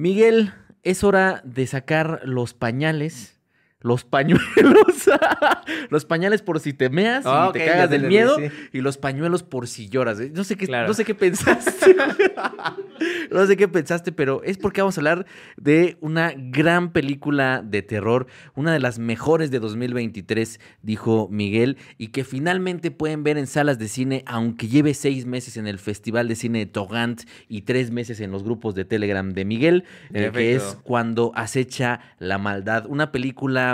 Miguel, es hora de sacar los pañales. Los pañuelos. los pañales por si te meas Ah, y te cagas del miedo. sí. Y los pañuelos por si lloras. ¿eh? No sé qué, Claro. no sé qué pensaste. no sé qué pensaste, pero es porque vamos a hablar de una gran película de terror, una de las mejores de 2023, dijo Miguel, y que finalmente pueden ver en salas de cine, aunque lleve seis meses en el Festival de Cine de Togant y tres meses en los grupos de Telegram de Miguel, eh, que es. Cuando acecha la maldad. Una película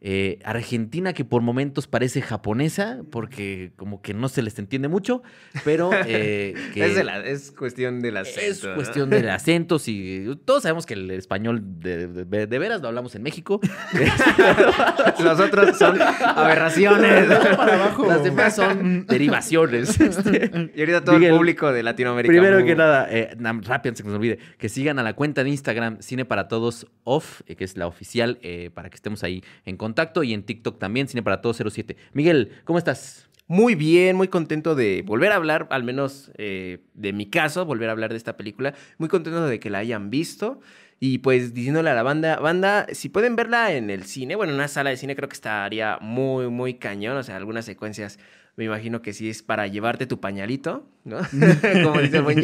eh, argentina que por momentos parece japonesa, porque como que no se les entiende mucho, pero eh, que Es, de la- es cuestión del acento. es ¿no? cuestión de acentos y todos sabemos que el español de, de- de veras lo hablamos en México. Los otros son aberraciones. para abajo. Las demás son derivaciones. Este, Y ahorita todo el público de Latinoamérica. Primero muy- que nada, eh, rápido, se nos olvide, que sigan a la cuenta de Instagram Cine para Todos Off, eh, que es la oficial, para que estemos ahí en contacto, y en TikTok también, Cine para Todos 07. Miguel, ¿cómo estás? Muy bien, muy contento de volver a hablar, al menos eh, de mi caso, volver a hablar de esta película. Muy contento de que la hayan visto. Y pues diciéndole a la banda, banda, si pueden verla en el cine, bueno, en una sala de cine creo que estaría muy, muy cañón. O sea, algunas secuencias me imagino que sí es para llevarte tu pañalito, ¿no? Como dice el buen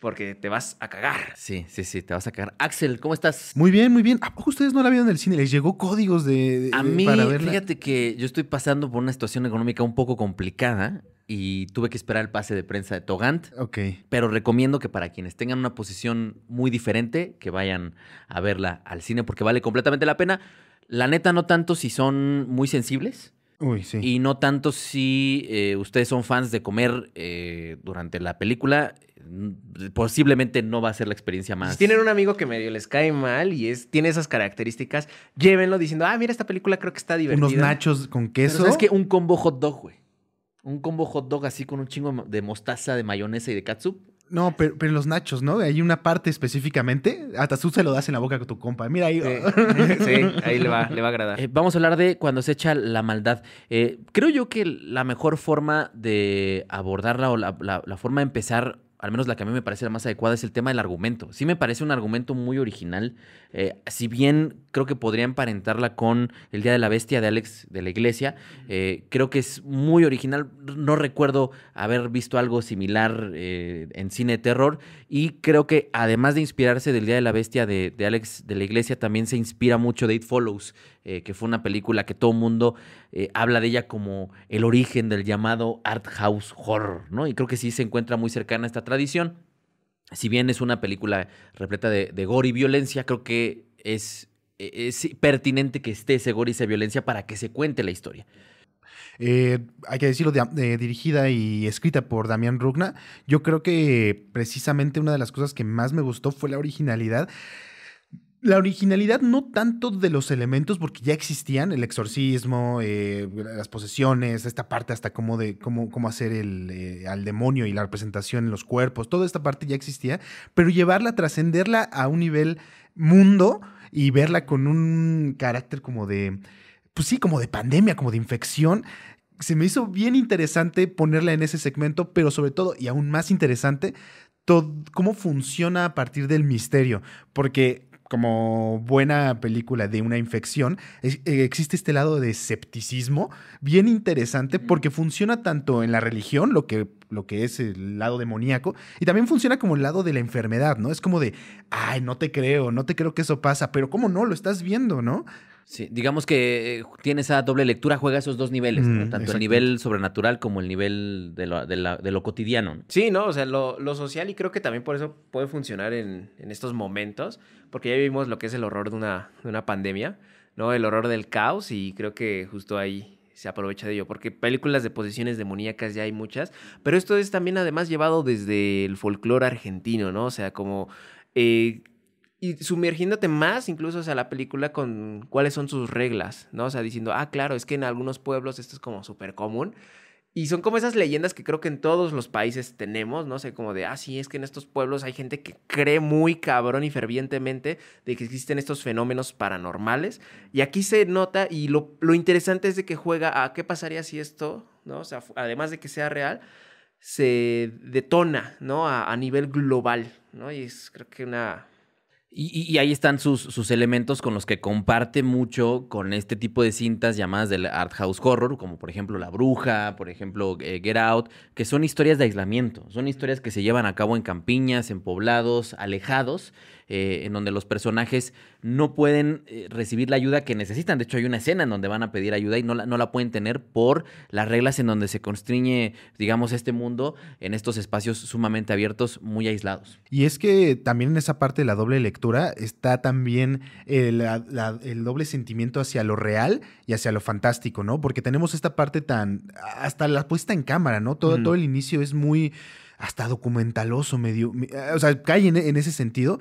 porque te vas a cagar. Sí, sí, sí, te vas a cagar. Axel, ¿cómo estás? Muy bien, muy bien. ¿A poco ustedes no la vieron en el cine? ¿Les llegó códigos de, de- A mí, para verla? fíjate que yo estoy pasando por una situación económica un poco complicada y tuve que esperar el pase de prensa de Togant, Ok. pero recomiendo que para quienes tengan una posición muy diferente, que vayan a verla al cine porque vale completamente la pena. La neta, no tanto si son muy sensibles Uy, sí. y no tanto si eh, ustedes son fans de comer eh, durante la película. Posiblemente no va a ser la experiencia más. Si tienen un amigo que medio les cae mal y es, tiene esas características, llévenlo diciendo, ah, mira, esta película creo que está divertida. Unos nachos con queso. ¿Sabes qué? Un combo hot dog, güey. Un combo hot dog así con un chingo de mostaza, de mayonesa y de catsup. No, pero, pero los nachos, ¿no? Hay una parte específicamente. Hasta tú se lo das en la boca con tu compa. Mira ahí. Sí, sí, ahí le va, le va a agradar. Eh, vamos a hablar de cuando se echa la maldad. Eh, creo yo que la mejor forma de abordarla o la, la- la forma de empezar, al menos la que a mí me parece la más adecuada, es el tema del argumento. Sí me parece un argumento muy original. eh, si bien creo que podría emparentarla con El Día de la Bestia de Alex de la Iglesia, eh, creo que es muy original. No recuerdo haber visto algo similar eh, en cine de terror. Y creo que además de inspirarse del Día de la Bestia de, de Alex de la Iglesia, también se inspira mucho de It Follows, eh, que fue una película que todo mundo eh, habla de ella como el origen del llamado art house horror, ¿no? Y creo que sí se encuentra muy cercana a esta tradición. Si bien es una película repleta de, gore y violencia, creo que es, es pertinente que esté ese gore y esa violencia para que se cuente la historia. Eh, hay que decirlo, de- de- dirigida y escrita por Damián Rugna. Yo creo que precisamente una de las cosas que más me gustó fue la originalidad. La originalidad no tanto de los elementos, porque ya existían, el exorcismo, eh, las posesiones, esta parte hasta cómo, de, cómo, cómo hacer el, eh, al demonio y la representación en los cuerpos, toda esta parte ya existía, pero llevarla, trascenderla a un nivel mundo y verla con un carácter como de, pues sí, como de pandemia, como de infección, se me hizo bien interesante ponerla en ese segmento, pero sobre todo, y aún más interesante, cómo funciona a partir del misterio. Porque como buena película de una infección, es- eh, existe este lado de escepticismo bien interesante porque funciona tanto en la religión, lo que, lo que es el lado demoníaco, y también funciona como el lado de la enfermedad, ¿no? Es como de, ay, no te creo, no te creo que eso pasa, pero ¿cómo no? Lo estás viendo, ¿no? Sí, digamos que eh, tiene esa doble lectura, juega esos dos niveles, ¿no? Mm, tanto el nivel sobrenatural como el nivel de lo, de la- de lo cotidiano. ¿no? Sí, ¿no? O sea, lo, lo social y creo que también por eso puede funcionar en, en estos momentos, porque ya vivimos lo que es el horror de una, de una pandemia, ¿no? El horror del caos y creo que justo ahí se aprovecha de ello, porque películas de posiciones demoníacas ya hay muchas, pero esto es también además llevado desde el folclore argentino, ¿no? O sea, como... eh, y sumergiéndote más incluso o sea, la película con cuáles son sus reglas, ¿no? O sea, diciendo, ah, claro, es que en algunos pueblos esto es como súper común. Y son como esas leyendas que creo que en todos los países tenemos, no sé, como de, ah, sí, es que en estos pueblos hay gente que cree muy cabrón y fervientemente de que existen estos fenómenos paranormales. Y aquí se nota, y lo, lo interesante es de que juega a qué pasaría si esto, ¿no? O sea, además de que sea real, se detona, ¿no? A, a nivel global, ¿no? Y es creo que una... Y, ahí están sus, sus elementos con los que comparte mucho con este tipo de cintas llamadas del art house horror, como por ejemplo La Bruja, por ejemplo eh, Get Out, que son historias de aislamiento, son historias que se llevan a cabo en campiñas, en poblados, alejados, eh, en donde los personajes no pueden eh, recibir la ayuda que necesitan. De hecho, hay una escena en donde van a pedir ayuda y no la, no la pueden tener por las reglas en donde se constriñe, digamos, este mundo en estos espacios sumamente abiertos, muy aislados. Y es que también en esa parte de la doble lectura está también el, la- la- el doble sentimiento hacia lo real y hacia lo fantástico, ¿no? Porque tenemos esta parte tan. hasta la puesta en cámara, ¿no? Todo, todo el inicio es muy. hasta documentaloso, medio. me- O sea, cae en, en ese sentido.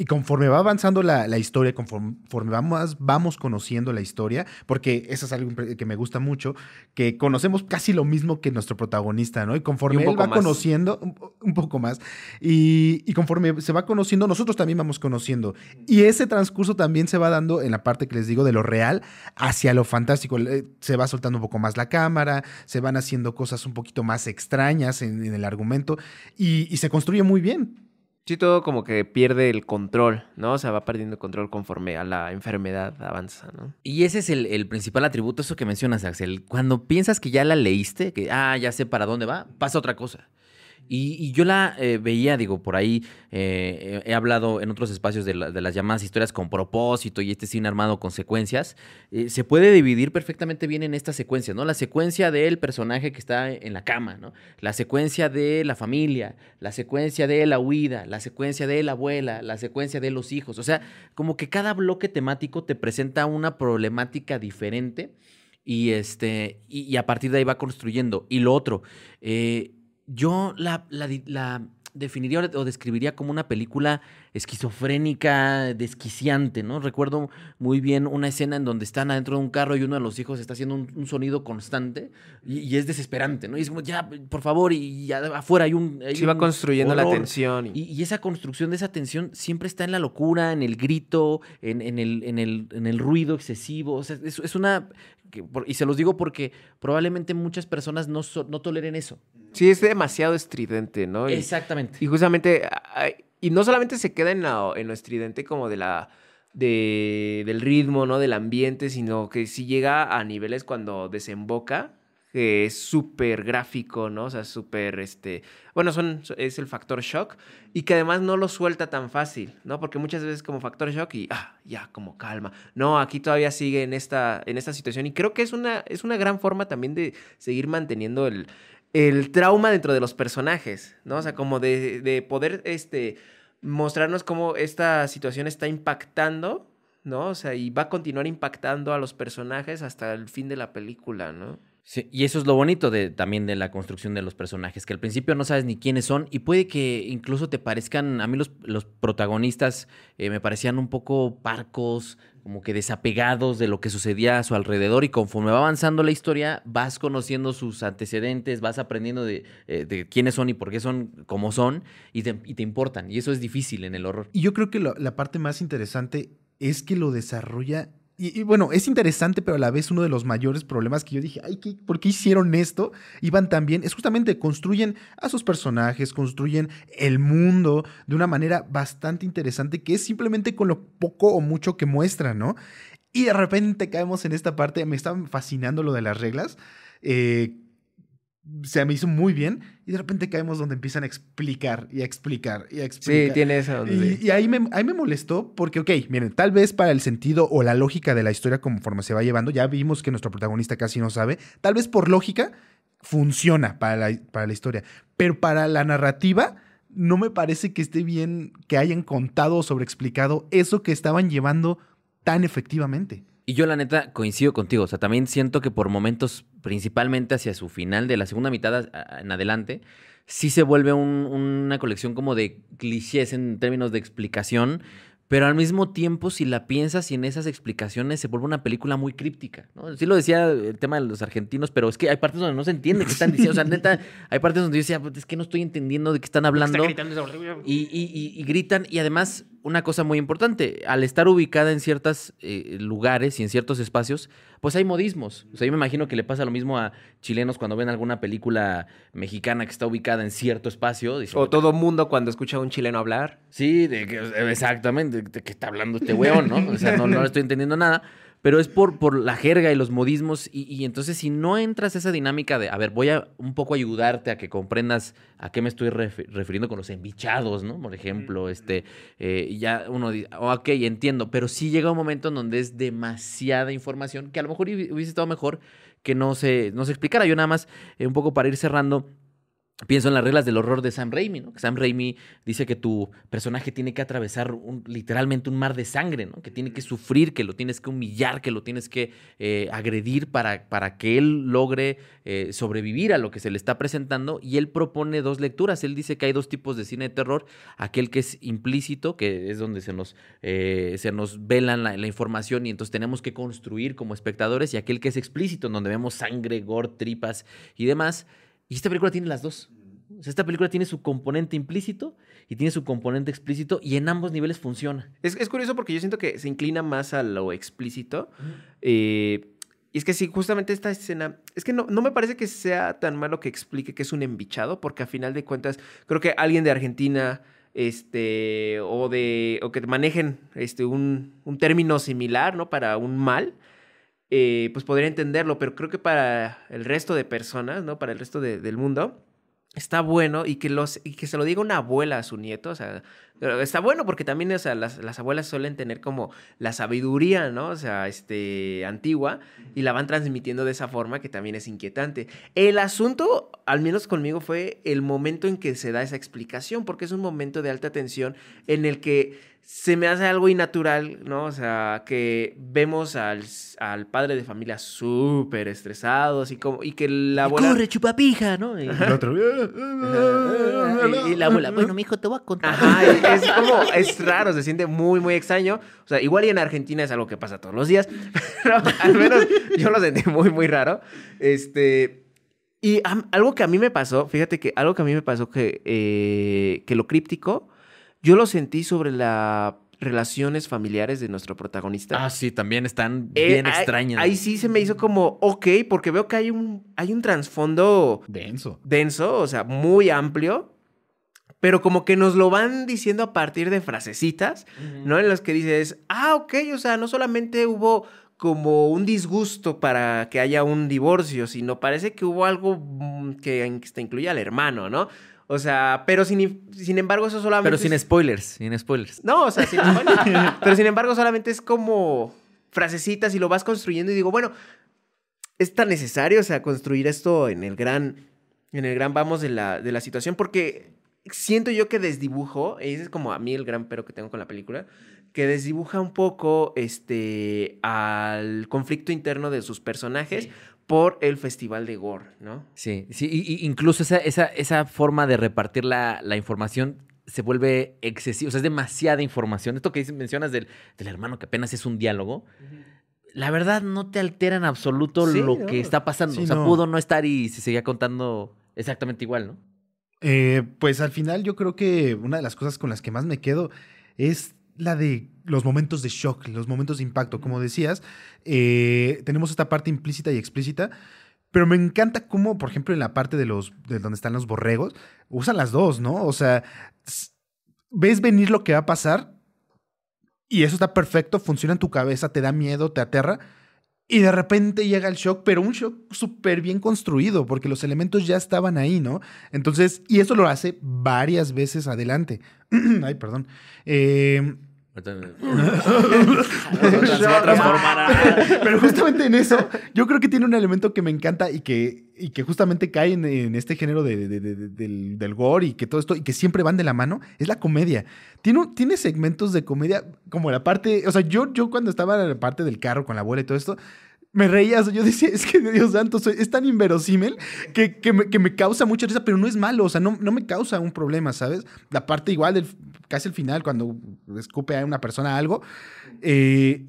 Y conforme va avanzando la, la historia, conforme, conforme vamos, vamos conociendo la historia, porque eso es algo que me gusta mucho, que conocemos casi lo mismo que nuestro protagonista, ¿no? Y conforme Y él va más. conociendo, un, un poco más, y, y conforme se va conociendo, nosotros también vamos conociendo. Y ese transcurso también se va dando en la parte que les digo de lo real hacia lo fantástico. Se va soltando un poco más la cámara, se van haciendo cosas un poquito más extrañas en, en el argumento y, y se construye muy bien. Sí, todo como que pierde el control, ¿no? O sea, va perdiendo control conforme a la enfermedad avanza, ¿no? Y ese es el, el principal atributo, eso que mencionas, Axel. Cuando piensas que ya la leíste, que, ah, ya sé para dónde va, pasa otra cosa. Y, yo la eh, veía, digo, por ahí eh, he hablado en otros espacios de, la- de las llamadas historias con propósito y este cine armado con secuencias. Eh, se puede dividir perfectamente bien en estas secuencias, ¿no? La secuencia del personaje que está en la cama, ¿no? La secuencia de la familia, la secuencia de la huida, la secuencia de la abuela, la secuencia de los hijos. O sea, como que cada bloque temático te presenta una problemática diferente y, este, y, y a partir de ahí va construyendo. Y lo otro, eh, yo la, la definiría o describiría como una película esquizofrénica, desquiciante, ¿no? Recuerdo muy bien una escena en donde están adentro de un carro y uno de los hijos está haciendo un, un sonido constante y, y es desesperante, ¿no? Y es como, ya, por favor, y ya afuera hay un... hay Sí va construyendo la tensión. Y... Y, y esa construcción de esa tensión siempre está en la locura, en el grito, en, en el, en, el, en el ruido excesivo. O sea, es, es una... que por- y se los digo porque probablemente muchas personas no, so- no toleren eso. Sí, es demasiado estridente, ¿no? Y- Exactamente. Y justamente, y no solamente se queda en lo, en lo estridente como de la, de, del ritmo, ¿no? Del ambiente, sino que sí llega a niveles cuando desemboca, es súper gráfico, ¿no? O sea, súper, este, bueno, son, es el factor shock y que además no lo suelta tan fácil, ¿no? Porque muchas veces como factor shock y, ah, ya, como calma. No, aquí todavía sigue en esta, en esta situación y creo que es una, es una gran forma también de seguir manteniendo el, el trauma dentro de los personajes, ¿no? O sea, como de, de poder, este, mostrarnos cómo esta situación está impactando, ¿no? O sea, y va a continuar impactando a los personajes hasta el fin de la película, ¿no? Sí, y eso es lo bonito de, también de la construcción de los personajes, que al principio no sabes ni quiénes son y puede que incluso te parezcan, a mí los, los protagonistas eh, me parecían un poco parcos, como que desapegados de lo que sucedía a su alrededor y conforme va avanzando la historia vas conociendo sus antecedentes, vas aprendiendo de, eh, de quiénes son y por qué son como son y te, y te importan y eso es difícil en el horror. Y yo creo que lo- la parte más interesante es que lo desarrolla. Y, bueno, es interesante, pero a la vez uno de los mayores problemas que yo dije, ay, ¿qué- ¿por qué hicieron esto? Iban tan bien. Es justamente construyen a sus personajes, construyen el mundo de una manera bastante interesante, que es simplemente con lo poco o mucho que muestran, ¿no? Y de repente caemos en esta parte, me estaba fascinando lo de las reglas. eh, se me hizo muy bien y de repente caemos donde empiezan a explicar y a explicar y a explicar. Sí, tiene eso. Y, y ahí, me, ahí me molestó porque, ok, miren, tal vez para el sentido o la lógica de la historia conforme se va llevando, ya vimos que nuestro protagonista casi no sabe, tal vez por lógica funciona para la, para la historia, pero para la narrativa no me parece que esté bien que hayan contado o sobreexplicado eso que estaban llevando tan efectivamente. Y yo la neta coincido contigo, o sea, también siento que por momentos, principalmente hacia su final de la segunda mitad en adelante, sí se vuelve un- una colección como de clichés en términos de explicación, pero al mismo tiempo, si la piensas y en esas explicaciones se vuelve una película muy críptica, ¿no? Sí lo decía el tema de los argentinos, pero es que hay partes donde no se entiende qué están diciendo, o sea, neta, hay partes donde yo decía, "Pues, es que no estoy entendiendo de qué están hablando. Y, y- y- y gritan, y además, una cosa muy importante. Al estar ubicada en ciertos lugares y en ciertos espacios, pues hay modismos. O sea, yo me imagino que le pasa lo mismo a chilenos cuando ven alguna película mexicana que está ubicada en cierto espacio. o todo mundo cuando escucha a un chileno hablar. Sí, de que, exactamente, de que está hablando este weón, ¿no? O sea, no, no estoy entendiendo nada pero es por, por la jerga y los modismos. Y, entonces, si no entras esa dinámica de, a ver, voy a un poco ayudarte a que comprendas a qué me estoy refiriendo con los embichados, ¿no? Por ejemplo, este, eh, ya uno dice, ok, entiendo, pero sí llega un momento en donde es demasiada información que a lo mejor hubiese estado mejor que no se, no se explicara. Yo nada más, eh, un poco para ir cerrando Pienso en las reglas del horror de Sam Raimi, ¿no? Que Sam Raimi dice que tu personaje tiene que atravesar un, literalmente un mar de sangre, ¿no? Que tiene que sufrir, que lo tienes que humillar, que lo tienes que eh, agredir para, para, que él logre eh, sobrevivir a lo que se le está presentando. Y él propone dos lecturas. Él dice que hay dos tipos de cine de terror. Aquel que es implícito, que es donde se nos, eh, se nos velan la, la, información y entonces tenemos que construir como espectadores. Y aquel que es explícito, en donde vemos sangre, gore, tripas y demás. Y esta película tiene las dos. esta película tiene su componente implícito y tiene su componente explícito y en ambos niveles funciona. Es, curioso porque yo siento que se inclina más a lo explícito. Eh, y es que sí, justamente esta escena, es que no, no me parece que sea tan malo que explique que es un embichado, porque a final de cuentas creo que alguien de Argentina este, o, de, o que manejen este, un, un término similar ¿no? para un mal, eh, pues podría entenderlo, pero creo que para el resto de personas, ¿no? Para el resto del mundo, está bueno y que, los, y que se lo diga una abuela a su nieto, o sea, está bueno porque también, o sea, las, las, abuelas suelen tener como la sabiduría, ¿no? O sea, este, antigua, y la van transmitiendo de esa forma que también es inquietante. El asunto, al menos conmigo, fue el momento en que se da esa explicación, porque es un momento de alta tensión en el que se me hace algo innatural, ¿no? O sea, que vemos al, al padre de familia súper estresado, así como, y que la abuela... ¡Corre, chupapija! ¿no? Y, otro... y, la abuela, bueno, mi hijo, te voy a contar. Ajá, es como, es raro, se siente muy, muy extraño. O sea, igual y en Argentina es algo que pasa todos los días, pero al menos yo lo sentí muy, muy raro. Este... Y algo que a mí me pasó, fíjate que algo que a mí me pasó que, eh, que lo críptico yo lo sentí sobre las relaciones familiares de nuestro protagonista. Ah, sí, también están eh, bien extrañas. Ahí sí se me hizo como, ok, porque veo que hay un, hay un trasfondo... Denso. Denso, o sea, muy amplio. Pero como que nos lo van diciendo a partir de frasecitas, ¿no? En las que dices, ah, ok, o sea, no solamente hubo como un disgusto para que haya un divorcio, sino parece que hubo algo mm, que, que incluye al hermano, ¿no? O sea, pero sin, sin embargo eso solamente... Pero sin spoilers, sin spoilers. No, o sea, sin spoilers. pero sin embargo solamente es como frasecitas y lo vas construyendo y digo, bueno, es tan necesario, o sea, construir esto en el gran, en el gran vamos de la, de la situación porque siento yo que desdibujo, y ese es como a mí el gran pero que tengo con la película, que desdibuja un poco este al conflicto interno de sus personajes, por el Festival de Gore, ¿no? Sí, sí, y, incluso esa, esa, esa, forma de repartir la, la, información se vuelve excesiva, o sea, es demasiada información. Esto que mencionas del, del hermano que apenas es un diálogo, la verdad no te altera en absoluto lo que está pasando. o sea, pudo no estar y se seguía contando exactamente igual, ¿no? Eh, pues al final yo creo que una de las cosas con las que más me quedo es la de los momentos de shock, los momentos de impacto. Como decías, eh, tenemos esta parte implícita y explícita, pero me encanta cómo, por ejemplo, en la parte de los de donde están los borregos, usan las dos, ¿no? O sea, ves venir lo que va a pasar y eso está perfecto, funciona en tu cabeza, te da miedo, te aterra. Y de repente llega el shock, pero un shock súper bien construido, porque los elementos ya estaban ahí, ¿no? Entonces, y eso lo hace varias veces adelante. Ay, perdón. Eh, Pero justamente en eso, yo creo que tiene un elemento que me encanta y que, y que justamente cae en, este género del, gore y que todo esto, y que siempre van de la mano, es la comedia. Tiene, tiene segmentos de comedia como la parte, o sea, yo, yo cuando estaba en la parte del carro con la abuela y todo esto, me reía, yo decía, es que Dios santo, es tan inverosímil que, que, me, causa mucha risa, pero no es malo, o sea, no, no me causa un problema, ¿sabes? La parte igual, del, casi el final, cuando escupe a una persona algo, eh,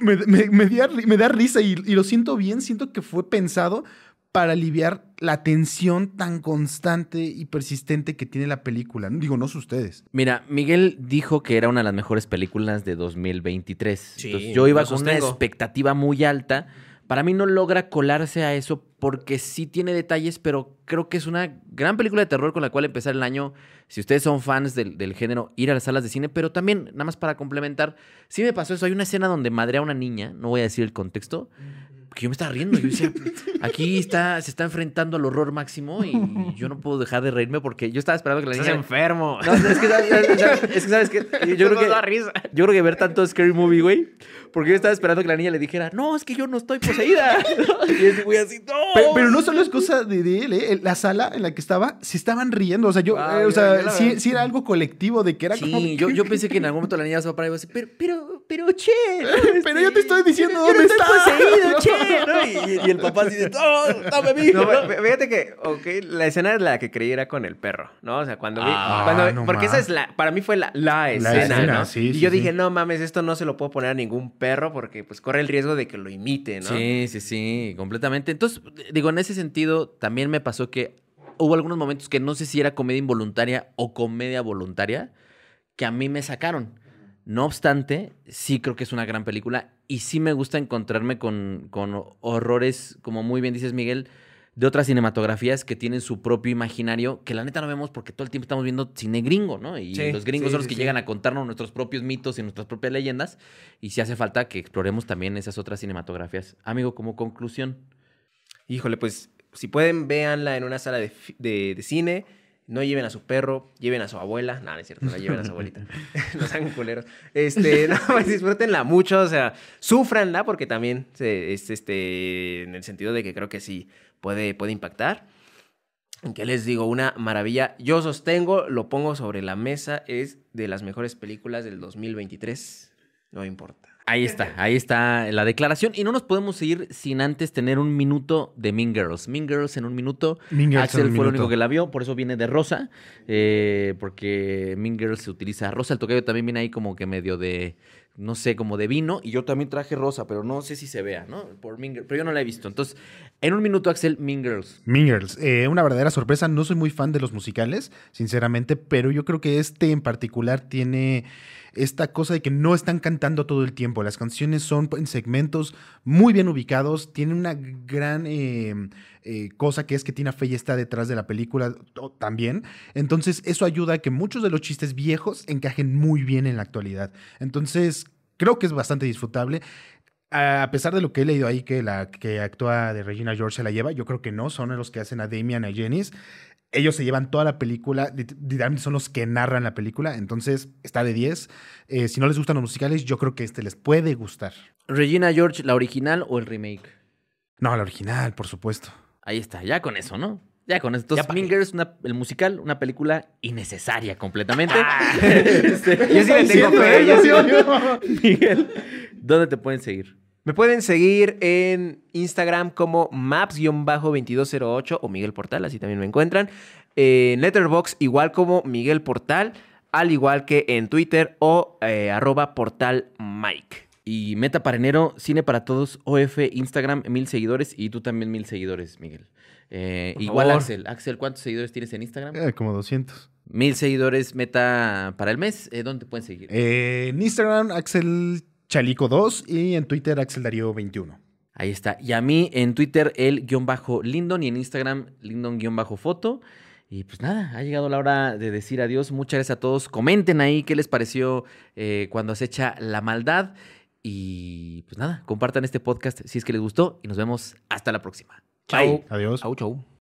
me, me, da, risa y, lo siento bien, siento que fue pensado para aliviar la tensión tan constante y persistente que tiene la película. Digo, no sé ustedes. Mira, Miguel dijo que era una de las mejores películas de 2023. Sí, Entonces, yo iba con una expectativa muy alta. Para mí no logra colarse a eso porque sí tiene detalles, pero creo que es una gran película de terror con la cual empezar el año. Si ustedes son fans del, del género, ir a las salas de cine, pero también, nada más para complementar, sí me pasó eso. Hay una escena donde madrea a una niña, no voy a decir el contexto, que yo me estaba riendo. Yo decía, aquí está, se está enfrentando al horror máximo y yo no puedo dejar de reírme porque yo estaba esperando que la Estás niña... enfermo. No, es que sabes, sabes- sabes- es que sabes que yo creo da que risa. yo creo que ver tanto Scary Movie, güey, porque yo estaba esperando que la niña le dijera, "No, es que yo no estoy poseída." y ese güey así, "No." Pe- Pero, no solo es cosa de, de él, ¿eh? La sala en la que estaba, se estaban riendo. O sea, yo, Wow, eh, o yo- sea, yo sí, sí era algo colectivo de que era como. Sí, yo, yo pensé que en algún momento la niña se va a parar y va a decir, "Pero pero pero che. Pero yo te estoy diciendo yo no dónde estoy está". poseído, che, ¿no? Y, y el papá así de, "No, dame a mí." No, fí- fíjate que, ok, la escena es la que creí era con el perro, ¿no? O sea, cuando vi. Ah, cuando- no porque ma. esa es la. Para mí fue la, la escena, escena, ¿no? sí, y sí, yo sí. dije, no mames, esto no se lo puedo poner a ningún perro porque, pues, corre el riesgo de que lo imite, ¿no? Sí, sí, sí, completamente. Entonces, digo, en ese sentido, también me pasó que hubo algunos momentos que no sé si era comedia involuntaria o comedia voluntaria, que a mí me sacaron. No obstante, sí creo que es una gran película y sí me gusta encontrarme con, con horrores, como muy bien dices, Miguel, de otras cinematografías que tienen su propio imaginario, que la neta no vemos porque todo el tiempo estamos viendo cine gringo, ¿no? Y Sí, los gringos sí, son los que sí. llegan a contarnos nuestros propios mitos y nuestras propias leyendas. Y si hace falta que exploremos también esas otras cinematografías. Amigo, como conclusión. Híjole, pues, si pueden, véanla en una sala de- de cine. No lleven a su perro, lleven a su abuela. No, no es cierto, no lleven a su abuelita. no sean culeros. Este, no, pues disfrútenla mucho, o sea, sufranla porque también se- es este, en el sentido de que creo que sí puede, puede impactar. ¿Qué les digo? Una maravilla. Yo sostengo, lo pongo sobre la mesa, es de las mejores películas del 2023. No importa. Ahí está, ahí está la declaración. Y no nos podemos ir sin antes tener un minuto de Mean Girls. Mean Girls en un minuto. Mean Girls en Axel un fue el único que la vio, por eso viene de rosa. eh, porque Mean Girls se utiliza rosa. El tocayo también viene ahí como que medio de, no sé, como de vino. Y yo también traje rosa, pero no sé si se vea, ¿no? Por Mean Girls, pero yo no la he visto. Entonces, en un minuto, Axel, Mean Girls. Mean Girls, eh, una verdadera sorpresa. No soy muy fan de los musicales, sinceramente, pero yo creo que este en particular tiene esta cosa de que no están cantando todo el tiempo. Las canciones son en segmentos muy bien ubicados. Tiene una gran eh, eh, cosa que es que Tina Fey está detrás de la película también. Entonces, eso ayuda a que muchos de los chistes viejos encajen muy bien en la actualidad. Entonces, creo que es bastante disfrutable. A pesar de lo que he leído ahí que la que actúa de Regina George se la lleva, yo creo que no, son los que hacen a Damian y a Janice. Ellos se llevan toda la película, son los que narran la película, entonces está de 10. Eh, si no les gustan los musicales, yo creo que este les puede gustar. Regina George, ¿la original o el remake? No, la original, por supuesto. Ahí está, ya con eso, ¿no? Ya con eso. Entonces, pa' Mean qué. Girls, una- el musical, una película innecesaria completamente. Ah. Este, Yo sí le tengo fe, Miguel, ¿dónde te pueden seguir? Me pueden seguir en Instagram como maps-2208 o Miguel Portal, así también me encuentran. En Letterbox igual como Miguel Portal, al igual que en Twitter o eh, arroba portal Mike. Y Meta para enero, Cine para Todos, OF, Instagram, mil seguidores y tú también mil seguidores, Miguel. Eh, igual favor. Axel. Axel, ¿cuántos seguidores tienes en Instagram? Eh, como 200. Mil seguidores, Meta para el mes. Eh, ¿Dónde te pueden seguir? Eh, en Instagram, Axel Chalico 2 y en Twitter, Axel Darío 21. Ahí está. Y a mí en Twitter, el guion bajo Lindon y en Instagram, Lindon guion bajo foto. Y pues nada, ha llegado la hora de decir adiós. Muchas gracias a todos. Comenten ahí qué les pareció eh, cuando acecha la maldad. Y pues nada, compartan este podcast si es que les gustó y nos vemos hasta la próxima. Chau. Adiós. Chau, chau.